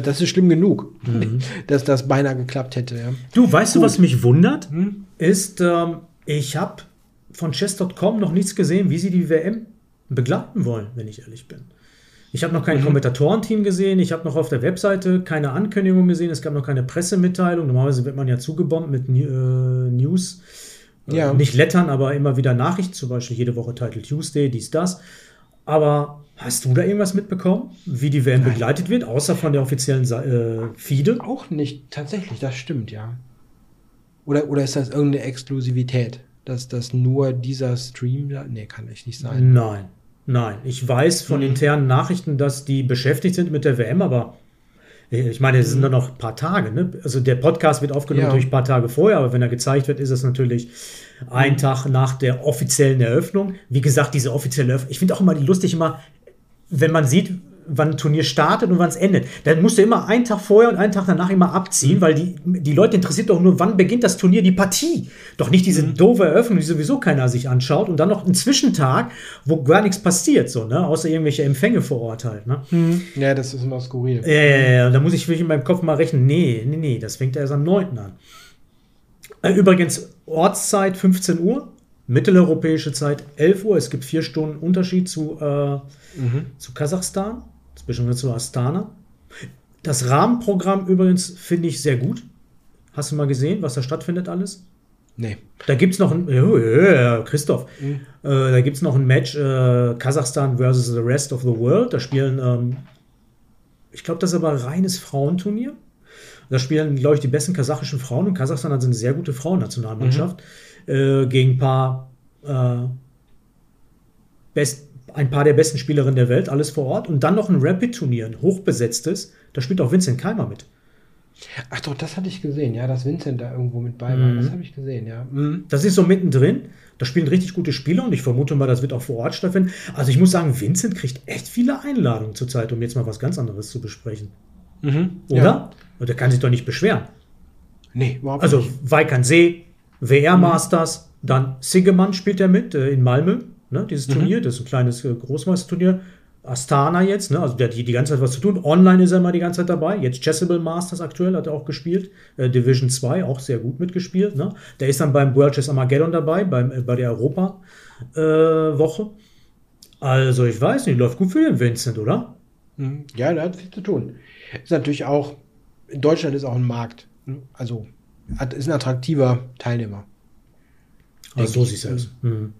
[SPEAKER 2] Das ist schlimm genug, mhm. dass das beinahe geklappt hätte, ja.
[SPEAKER 1] Du, weißt Gut. du, was mich wundert? Hm? Ist, ähm, ich habe von Chess.com noch nichts gesehen, wie sie die WM begleiten wollen, wenn ich ehrlich bin. Ich habe noch kein mhm. Kommentatorenteam gesehen, ich habe noch auf der Webseite keine Ankündigung gesehen, es gab noch keine Pressemitteilung. Normalerweise wird man ja zugebombt mit äh, News. Äh, ja. Nicht Lettern, aber immer wieder Nachrichten, zum Beispiel jede Woche Title Tuesday, dies, das. Aber Hast du da irgendwas mitbekommen, wie die WM Nein. begleitet wird, außer von der offiziellen äh, Feede?
[SPEAKER 2] Auch nicht, tatsächlich, das stimmt, ja. Oder, oder ist das irgendeine Exklusivität, dass das nur dieser Stream? Nee, kann echt nicht sein.
[SPEAKER 1] Nein, nein. Ich weiß von mhm. internen Nachrichten, dass die beschäftigt sind mit der WM, aber ich meine, es sind nur noch ein paar Tage. Ne? Also der Podcast wird aufgenommen ja. durch ein paar Tage vorher, aber wenn er gezeigt wird, ist es natürlich ein mhm. Tag nach der offiziellen Eröffnung. Wie gesagt, diese offizielle Eröffnung, ich finde auch immer die lustig immer, wenn man sieht, wann ein Turnier startet und wann es endet, dann musst du immer einen Tag vorher und einen Tag danach immer abziehen, mhm. weil die, die Leute interessiert doch nur, wann beginnt das Turnier, die Partie. Doch nicht diese mhm. doofe Eröffnung, die sowieso keiner sich anschaut und dann noch ein Zwischentag, wo gar nichts passiert, so, ne? Außer irgendwelche Empfänge vor Ort halt, ne?
[SPEAKER 2] Mhm. Ja, das ist immer skurril.
[SPEAKER 1] Ja, ja, ja, da muss ich wirklich in meinem Kopf mal rechnen, nee, nee, nee, das fängt erst am 9. an. Äh, übrigens, Ortszeit 15 Uhr, mitteleuropäische Zeit 11 Uhr. Es gibt vier Stunden Unterschied zu, äh, mhm. zu Kasachstan, beziehungsweise zu Astana. Das Rahmenprogramm übrigens finde ich sehr gut. Hast du mal gesehen, was da stattfindet alles?
[SPEAKER 2] Nee.
[SPEAKER 1] Da gibt es noch ein, oh, ja, Christoph,
[SPEAKER 2] Mhm.
[SPEAKER 1] äh, da gibt es noch ein Match äh, Kasachstan versus the rest of the world. Da spielen, ähm, ich glaube, das ist aber ein reines Frauenturnier. Da spielen, glaube ich, die besten kasachischen Frauen und Kasachstan hat eine sehr gute Frauennationalmannschaft äh, gegen ein paar, äh, best, ein paar der besten Spielerinnen der Welt, alles vor Ort. Und dann noch ein Rapid-Turnier, ein hochbesetztes. Da spielt auch Vincent Keimer mit.
[SPEAKER 2] Ach doch, das hatte ich gesehen, ja, dass Vincent da irgendwo mit bei war.
[SPEAKER 1] Mhm.
[SPEAKER 2] Das habe ich gesehen, ja. Mhm.
[SPEAKER 1] Das ist so mittendrin. Da spielen richtig gute Spieler und ich vermute mal, das wird auch vor Ort stattfinden. Also ich muss sagen, Vincent kriegt echt viele Einladungen zurzeit, um jetzt mal was ganz anderes zu besprechen.
[SPEAKER 2] Mhm.
[SPEAKER 1] Oder?
[SPEAKER 2] Ja.
[SPEAKER 1] Und der kann sich doch nicht beschweren.
[SPEAKER 2] Nee, überhaupt
[SPEAKER 1] Also
[SPEAKER 2] nicht.
[SPEAKER 1] Weikernsee, WR Masters, dann Siggemann spielt er mit äh, in Malmö, ne, dieses Turnier, das ist ein kleines äh, Großmeisterturnier. Astana jetzt, ne, also der hat die, die ganze Zeit was zu tun. Online ist er mal die ganze Zeit dabei. Jetzt Chessable Masters aktuell hat er auch gespielt. Äh, Division 2 auch sehr gut mitgespielt. Ne? Der ist dann beim World Chess Armageddon dabei, beim, äh, bei der Europa-Woche. also ich weiß nicht, läuft gut für den Vincent, oder?
[SPEAKER 2] Mhm. Ja, der hat viel zu tun. Ist natürlich auch, in Deutschland ist auch ein Markt. ne? Also hat, ist ein attraktiver Teilnehmer.
[SPEAKER 1] Also so du es. Mhm.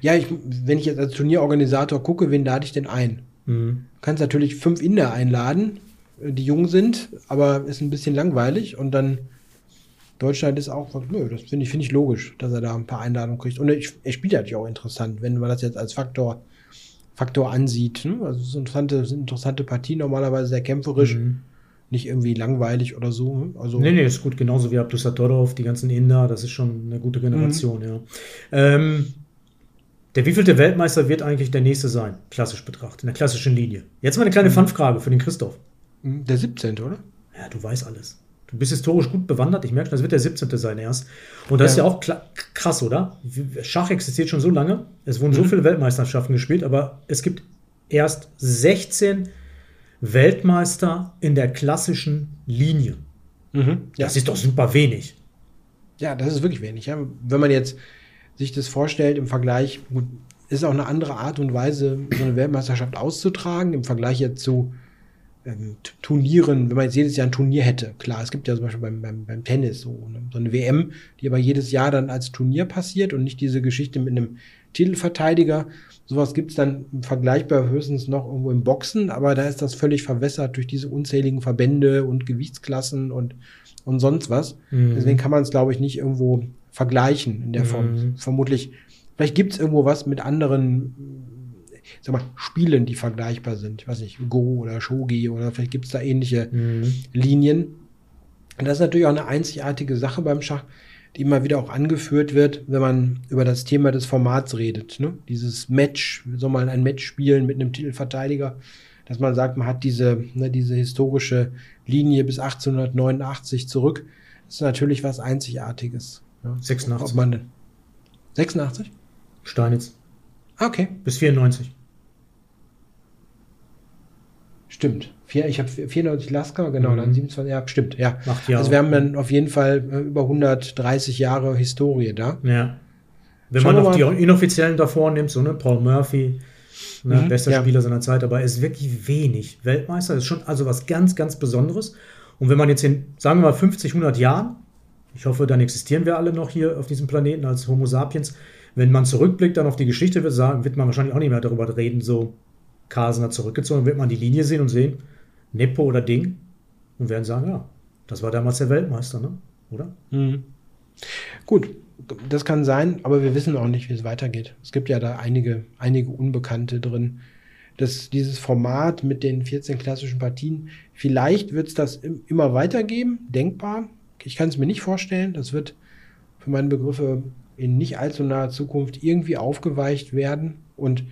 [SPEAKER 2] Ja, ich, wenn ich jetzt als Turnierorganisator gucke, wen lade ich denn ein?
[SPEAKER 1] Mhm.
[SPEAKER 2] Du kannst natürlich fünf Inder einladen, äh, die jung sind, aber ist ein bisschen langweilig und dann Deutschland ist auch, nö, das finde ich, finde ich logisch, dass er da ein paar Einladungen kriegt. Und ich, er spielt natürlich auch interessant, wenn man das jetzt als Faktor, Faktor ansieht. Ne? Also es interessante, sind interessante Partie, normalerweise sehr kämpferisch,
[SPEAKER 1] Mhm.
[SPEAKER 2] nicht irgendwie langweilig oder so. ne? Also
[SPEAKER 1] Nee, nee, ist gut. Genauso wie Abdusatorov, die ganzen Inder, das ist schon eine gute Generation, ja. Ähm, der wievielte Weltmeister wird eigentlich der nächste sein, klassisch betrachtet, in der klassischen Linie? Jetzt mal eine kleine Fun-Frage für den Christoph.
[SPEAKER 2] hm, der 17., oder?
[SPEAKER 1] Ja, du weißt alles. Du bist historisch gut bewandert. Ich merke schon, das wird der 17. sein erst. Und das ist
[SPEAKER 2] Ja.
[SPEAKER 1] ja auch krass, oder? Schach existiert schon so lange. Es wurden so viele Weltmeisterschaften gespielt, aber es gibt erst 16 Weltmeister in der klassischen Linie.
[SPEAKER 2] Ja.
[SPEAKER 1] Das ist doch super wenig.
[SPEAKER 2] Ja, das ist wirklich wenig. Ja. Wenn man jetzt sich das vorstellt im Vergleich, gut, ist auch eine andere Art und Weise, so eine Weltmeisterschaft auszutragen, im Vergleich jetzt zu ähm, Turnieren, wenn man jetzt jedes Jahr ein Turnier hätte. Klar, es gibt ja zum Beispiel beim, beim, beim Tennis so, ne, so eine WM, die aber jedes Jahr dann als Turnier passiert und nicht diese Geschichte mit einem Titelverteidiger. Sowas gibt es dann vergleichbar höchstens noch irgendwo im Boxen, aber da ist das völlig verwässert durch diese unzähligen Verbände und Gewichtsklassen und, und sonst was.
[SPEAKER 1] Mhm.
[SPEAKER 2] Deswegen kann man es, glaube ich, nicht irgendwo vergleichen in der Form.
[SPEAKER 1] Mhm.
[SPEAKER 2] Vermutlich, vielleicht gibt es irgendwo was mit anderen sag mal, Spielen, die vergleichbar sind. Ich weiß nicht, Go oder Shogi oder vielleicht gibt es da ähnliche
[SPEAKER 1] Mhm.
[SPEAKER 2] Linien. Und das ist natürlich auch eine einzigartige Sache beim Schach, die immer wieder auch angeführt wird, wenn man über das Thema des Formats redet. Ne? Dieses Match, soll man ein Match spielen mit einem Titelverteidiger, dass man sagt, man hat diese, ne, diese historische Linie bis 1889 zurück. Das ist natürlich was Einzigartiges. Ja?
[SPEAKER 1] 86.
[SPEAKER 2] Ob man denn- 86?
[SPEAKER 1] Steinitz.
[SPEAKER 2] Ah, okay.
[SPEAKER 1] Bis 94.
[SPEAKER 2] Stimmt. Vier, ich habe 94 Lasker, genau,
[SPEAKER 1] Mhm.
[SPEAKER 2] dann 27, ja, stimmt, ja.
[SPEAKER 1] Acht Jahre.
[SPEAKER 2] Also wir haben dann auf jeden Fall äh, über 130 Jahre Historie da.
[SPEAKER 1] Ja. Wenn
[SPEAKER 2] Schauen
[SPEAKER 1] man noch die inoffiziellen davor nimmt, so ne, Paul Murphy, ne,
[SPEAKER 2] Mhm,
[SPEAKER 1] bester
[SPEAKER 2] ja.
[SPEAKER 1] Spieler seiner Zeit, aber er ist wirklich wenig. Weltmeister ist schon also was ganz, ganz Besonderes. Und wenn man jetzt in, sagen wir mal, 50, 100 Jahren, ich hoffe, dann existieren wir alle noch hier auf diesem Planeten als Homo sapiens, wenn man zurückblickt dann auf die Geschichte, wird, wird man wahrscheinlich auch nicht mehr darüber reden, so Carlsen hat zurückgezogen, wird man die Linie sehen und sehen, Nepo oder Ding, und werden sagen, ja, das war damals der Weltmeister, ne? oder?
[SPEAKER 2] Gut, das kann sein, aber wir wissen auch nicht, wie es weitergeht. Es gibt ja da einige, einige Unbekannte drin. Das, dieses Format mit den 14 klassischen Partien, vielleicht wird es das im, immer weitergeben, denkbar. Ich kann es mir nicht vorstellen. Das wird für meine Begriffe in nicht allzu naher Zukunft irgendwie aufgeweicht werden und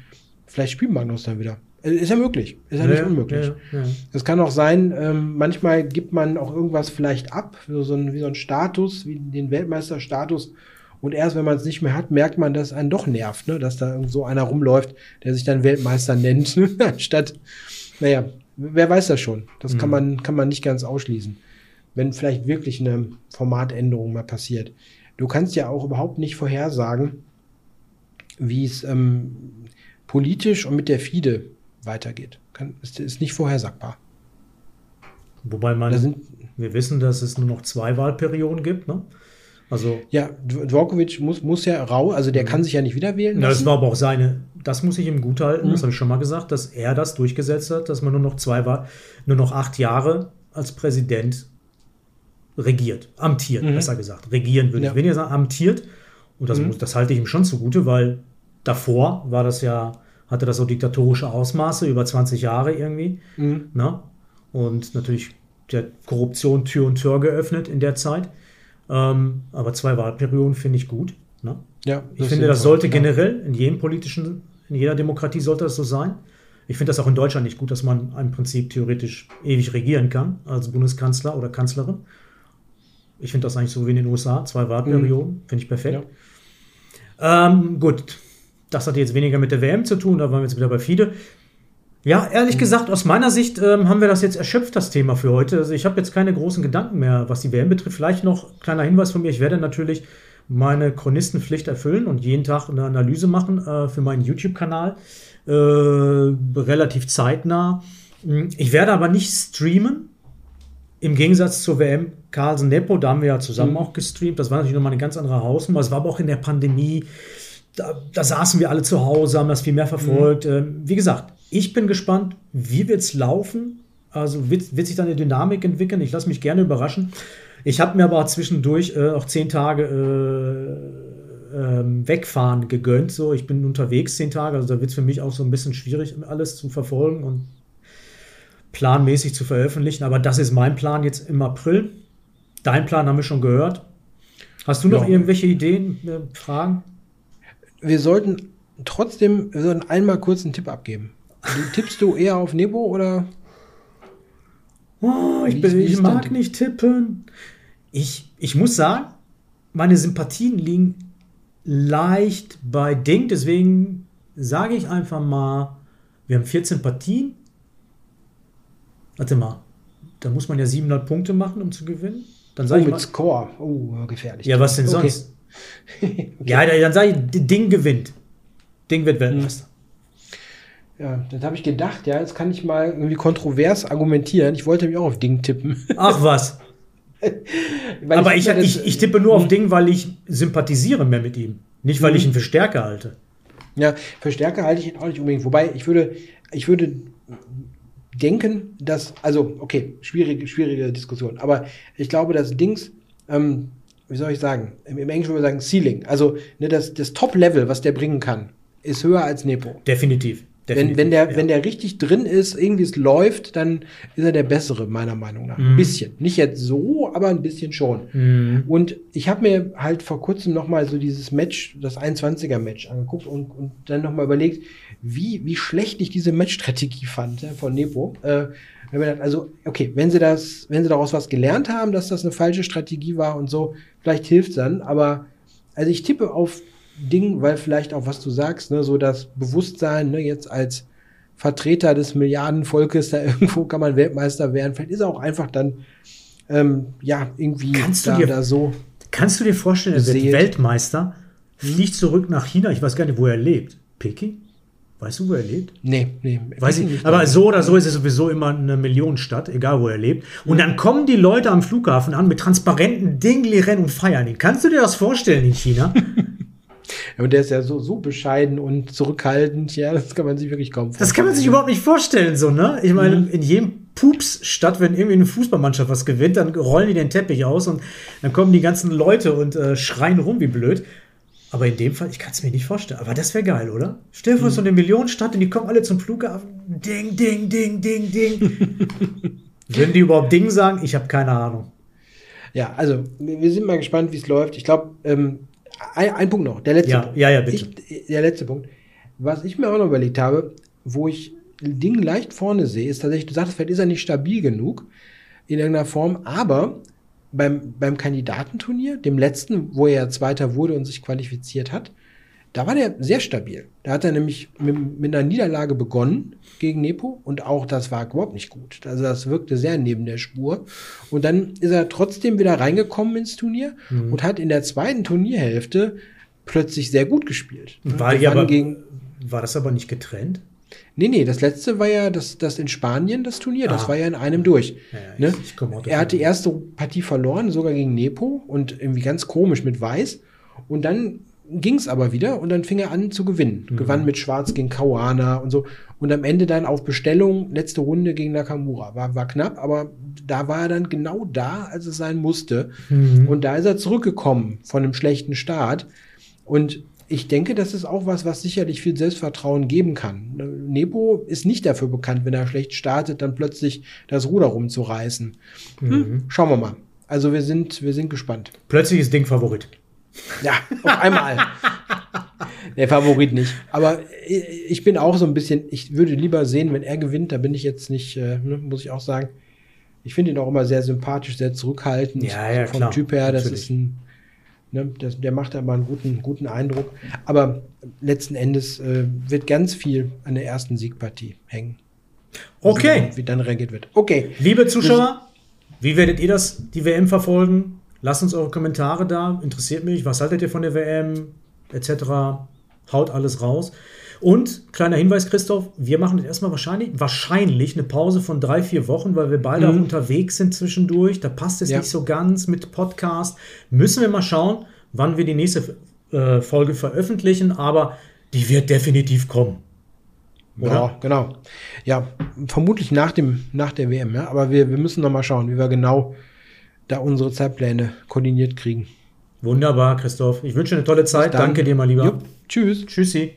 [SPEAKER 2] vielleicht spielt Magnus dann wieder. Äh, Ist ja möglich, ist ja, nicht unmöglich.
[SPEAKER 1] Ja, ja.
[SPEAKER 2] Es kann auch sein, ähm, manchmal gibt man auch irgendwas vielleicht ab, so, so ein, wie so ein Status, wie den Weltmeisterstatus. Und erst wenn man es nicht mehr hat, merkt man, dass es einen doch nervt, ne? dass da so einer rumläuft, der sich dann Weltmeister nennt, anstatt, naja, wer weiß das schon. Das kann,
[SPEAKER 1] Mhm.
[SPEAKER 2] man, kann man nicht ganz ausschließen. Wenn vielleicht wirklich eine Formatänderung mal passiert. Du kannst ja auch überhaupt nicht vorhersagen, wie es ähm, politisch und mit der FIDE weitergeht. Kann, ist, ist nicht vorhersagbar.
[SPEAKER 1] Wobei man,
[SPEAKER 2] sind,
[SPEAKER 1] wir wissen, dass es nur noch zwei Wahlperioden gibt. Ne? Also,
[SPEAKER 2] Ja, Dvorkovic muss, muss ja rau, also der kann sich ja nicht wieder wählen.
[SPEAKER 1] na, das war aber auch seine, das muss ich ihm gutehalten,
[SPEAKER 2] Mhm.
[SPEAKER 1] das habe ich schon mal gesagt, dass er das durchgesetzt hat, dass man nur noch zwei war, nur noch acht Jahre als Präsident regiert, amtiert,
[SPEAKER 2] Mhm.
[SPEAKER 1] besser gesagt. Regieren würde
[SPEAKER 2] Ja.
[SPEAKER 1] ich weniger sagen, amtiert. Und das,
[SPEAKER 2] Mhm.
[SPEAKER 1] das halte ich ihm schon zugute, weil davor war das ja, hatte das so diktatorische Ausmaße über 20 Jahre irgendwie.
[SPEAKER 2] Mhm.
[SPEAKER 1] Ne? Und natürlich der Korruption Tür und Tür geöffnet in der Zeit. Ähm, aber zwei Wahlperioden finde ich gut. Ne?
[SPEAKER 2] Ja,
[SPEAKER 1] Ich finde, das sollte
[SPEAKER 2] ja.
[SPEAKER 1] generell in jedem politischen, in jeder Demokratie sollte das so sein. Ich finde das auch in Deutschland nicht gut, dass man im Prinzip theoretisch ewig regieren kann als Bundeskanzler oder Kanzlerin. Ich finde das eigentlich so wie in den USA, zwei Wahlperioden, finde ich perfekt. Ähm, gut, das hat jetzt weniger mit der WM zu tun, da waren wir jetzt wieder bei FIDE. Ja, ehrlich gesagt, aus meiner Sicht ähm, haben wir das jetzt erschöpft, das Thema für heute. Also ich habe jetzt keine großen Gedanken mehr, was die WM betrifft. Vielleicht noch kleiner Hinweis von mir, ich werde natürlich meine Chronistenpflicht erfüllen und jeden Tag eine Analyse machen äh, für meinen YouTube-Kanal. Äh, relativ zeitnah. Ich werde aber nicht streamen. Im Gegensatz zur WM Carlsen Nepo, da haben wir ja zusammen
[SPEAKER 2] Mhm.
[SPEAKER 1] auch gestreamt. Das war natürlich nochmal eine ganz andere Hausnummer. Es war aber auch in der Pandemie. Da, da saßen wir alle zu Hause, haben das viel mehr verfolgt. Ähm, wie gesagt, ich bin gespannt, wie wird es laufen. Also wird, wird sich da eine Dynamik entwickeln. Ich lasse mich gerne überraschen. Ich habe mir aber auch zwischendurch äh, auch zehn Tage äh, ähm, wegfahren gegönnt. So, ich bin unterwegs zehn Tage. Also da wird es für mich auch so ein bisschen schwierig, alles zu verfolgen und planmäßig zu veröffentlichen. Aber das ist mein Plan jetzt im April. Dein Plan haben wir schon gehört. Hast du noch
[SPEAKER 2] Ja.
[SPEAKER 1] irgendwelche Ideen, äh, Fragen?
[SPEAKER 2] Wir sollten trotzdem, wir sollten einmal kurz einen Tipp abgeben. Tippst du eher auf Nebo oder?
[SPEAKER 1] Oh, ich, bin, ich mag nicht tippen. Ich, ich muss sagen, meine Sympathien liegen leicht bei Ding. Deswegen sage ich einfach mal, wir haben 14 Partien. Warte mal, da muss man ja 700 Punkte machen, um zu gewinnen. Dann
[SPEAKER 2] Oh,
[SPEAKER 1] sage ich
[SPEAKER 2] mit
[SPEAKER 1] mal,
[SPEAKER 2] Score. Oh, gefährlich.
[SPEAKER 1] ja, was denn
[SPEAKER 2] Okay.
[SPEAKER 1] sonst? Ja, dann sage ich, Ding gewinnt. Ding wird Weltmeister.
[SPEAKER 2] Ja, das habe ich gedacht, ja, jetzt kann ich mal irgendwie kontrovers argumentieren. Ich wollte mich auch auf Ding tippen.
[SPEAKER 1] Ach was. Aber ich, ich,
[SPEAKER 2] das-
[SPEAKER 1] ich tippe nur auf Ding, weil ich sympathisiere mehr mit ihm. Nicht, weil
[SPEAKER 2] Mhm.
[SPEAKER 1] ich ihn für stärker halte.
[SPEAKER 2] Ja, für Stärke halte ich ihn auch nicht unbedingt. Wobei, ich würde, ich würde denken, dass, also, okay, schwierige, schwierige Diskussion. Aber ich glaube, dass Dings, ähm, wie soll ich sagen, im, im Englischen würde man sagen Ceiling. Also, ne, das, das Top-Level, was der bringen kann, ist höher als Nepo.
[SPEAKER 1] Definitiv.
[SPEAKER 2] Wenn,
[SPEAKER 1] Definitiv,
[SPEAKER 2] wenn, der,
[SPEAKER 1] ja.
[SPEAKER 2] wenn der richtig drin ist, irgendwie es läuft, dann ist er der Bessere, meiner Meinung nach. Ein
[SPEAKER 1] Mhm.
[SPEAKER 2] bisschen. Nicht jetzt so, aber ein bisschen schon.
[SPEAKER 1] Mhm.
[SPEAKER 2] Und ich habe mir halt vor kurzem noch mal so dieses Match, das 21er-Match angeguckt und, und dann noch mal überlegt, wie, wie schlecht ich diese Matchstrategie fand ja, von Nepo. Äh, also, okay, wenn sie das, wenn sie daraus was gelernt haben, dass das eine falsche Strategie war und so, vielleicht hilft dann, aber also ich tippe auf Ding, weil vielleicht auch, was du sagst, ne, so das Bewusstsein, ne, jetzt als Vertreter des Milliardenvolkes, da irgendwo kann man Weltmeister werden. Vielleicht ist er auch einfach dann, ähm, ja, irgendwie
[SPEAKER 1] Kannst du
[SPEAKER 2] da,
[SPEAKER 1] dir-
[SPEAKER 2] da so.
[SPEAKER 1] Kannst du dir vorstellen, er wird
[SPEAKER 2] Beseelt.
[SPEAKER 1] Weltmeister, fliegt zurück nach China, ich weiß gar nicht, wo er lebt. Peking? Weißt du, wo er lebt?
[SPEAKER 2] Nee, nee.
[SPEAKER 1] Weiß ich
[SPEAKER 2] nicht.
[SPEAKER 1] Aber so oder so ist es sowieso immer eine Millionenstadt, egal wo er lebt. Und dann kommen die Leute am Flughafen an mit transparenten Dingli rennen und feiern ihn. Kannst du dir das vorstellen in China?
[SPEAKER 2] Ja, und der ist ja so, so bescheiden und zurückhaltend, ja, das kann man sich wirklich kaum vorstellen.
[SPEAKER 1] Das kann man sich überhaupt nicht vorstellen, so, ne? Ich meine,
[SPEAKER 2] Mhm.
[SPEAKER 1] in jedem Pups-Stadt, wenn irgendwie eine Fußballmannschaft was gewinnt, dann rollen die den Teppich aus und dann kommen die ganzen Leute und äh, schreien rum wie blöd. Aber in dem Fall, ich kann es mir nicht vorstellen. Aber das wäre geil, oder? Stell dir vor,
[SPEAKER 2] Mhm.
[SPEAKER 1] so eine Millionenstadt und die kommen alle zum Flughafen. Ding, ding, ding, ding, ding. Würden die überhaupt Ding sagen? Ich habe keine Ahnung.
[SPEAKER 2] Ja, also, wir wir sind mal gespannt, wie es läuft. Ich glaube, ähm, ein, ein Punkt noch, der letzte
[SPEAKER 1] Ja,
[SPEAKER 2] Punkt.
[SPEAKER 1] ja, ja, bitte.
[SPEAKER 2] Ich, der letzte Punkt. Was ich mir auch noch überlegt habe, wo ich Ding leicht vorne sehe, ist tatsächlich, du sagst, vielleicht ist er nicht stabil genug in irgendeiner Form, aber beim, beim Kandidatenturnier, dem letzten, wo er Zweiter wurde und sich qualifiziert hat, da war der sehr stabil. Da hat er nämlich mit, mit einer Niederlage begonnen gegen Nepo und auch das war überhaupt nicht gut. Also das wirkte sehr neben der Spur. Und dann ist er trotzdem wieder reingekommen ins Turnier
[SPEAKER 1] Mhm.
[SPEAKER 2] und hat in der zweiten Turnierhälfte plötzlich sehr gut gespielt.
[SPEAKER 1] War, ja, aber,
[SPEAKER 2] gegen,
[SPEAKER 1] war das aber nicht getrennt?
[SPEAKER 2] Nee, nee, das letzte war ja das, das in Spanien, das Turnier. Das
[SPEAKER 1] Ah.
[SPEAKER 2] war ja in einem durch.
[SPEAKER 1] Ja,
[SPEAKER 2] ne? er hat die erste Partie verloren, sogar gegen Nepo und irgendwie ganz komisch mit Weiß. Und dann ging es aber wieder und dann fing er an zu gewinnen.
[SPEAKER 1] Mhm.
[SPEAKER 2] Gewann mit Schwarz gegen Kawana und so. Und am Ende dann auf Bestellung, letzte Runde gegen Nakamura. War, war knapp, aber da war er dann genau da, als es sein musste.
[SPEAKER 1] Mhm.
[SPEAKER 2] Und da ist er zurückgekommen von einem schlechten Start. Und ich denke, das ist auch was, was sicherlich viel Selbstvertrauen geben kann. Nepo ist nicht dafür bekannt, wenn er schlecht startet, dann plötzlich das Ruder rumzureißen.
[SPEAKER 1] Mhm.
[SPEAKER 2] Hm, schauen wir mal. Also wir sind, wir sind gespannt.
[SPEAKER 1] Plötzlich ist Ding Favorit.
[SPEAKER 2] Ja, auf einmal. Der Favorit nicht. Aber ich bin auch so ein bisschen, ich würde lieber sehen, wenn er gewinnt, da bin ich jetzt nicht, äh, ne, muss ich auch sagen. Ich finde ihn auch immer sehr sympathisch, sehr zurückhaltend.
[SPEAKER 1] Ja, ja,
[SPEAKER 2] vom
[SPEAKER 1] klar,
[SPEAKER 2] Typ her, das
[SPEAKER 1] natürlich.
[SPEAKER 2] ist ein, ne, das, der macht aber einen guten, guten Eindruck. Aber letzten Endes äh, wird ganz viel an der ersten Siegpartie hängen.
[SPEAKER 1] Okay.
[SPEAKER 2] Wie dann reagiert wird. Okay.
[SPEAKER 1] Liebe Zuschauer, wie werdet ihr das, die WM verfolgen? Lasst uns eure Kommentare da. Interessiert mich. Was haltet ihr von der WM? Etc. Haut alles raus. Und kleiner Hinweis, Christoph, wir machen jetzt erstmal wahrscheinlich, wahrscheinlich eine Pause von drei, vier Wochen, weil wir beide auch unterwegs sind zwischendurch. Da passt es
[SPEAKER 2] Ja.
[SPEAKER 1] nicht so ganz mit Podcast. Müssen wir mal schauen, wann wir die nächste äh, Folge veröffentlichen, aber die wird definitiv kommen. Oder?
[SPEAKER 2] Ja, genau. Ja, vermutlich nach, dem, nach der WM, ja. Aber wir, wir müssen noch mal schauen, wie wir genau da unsere Zeitpläne koordiniert kriegen.
[SPEAKER 1] Wunderbar, Christoph. Ich wünsche eine tolle Zeit. Danke dir, mal lieber.
[SPEAKER 2] Jupp, tschüss.
[SPEAKER 1] Tschüssi.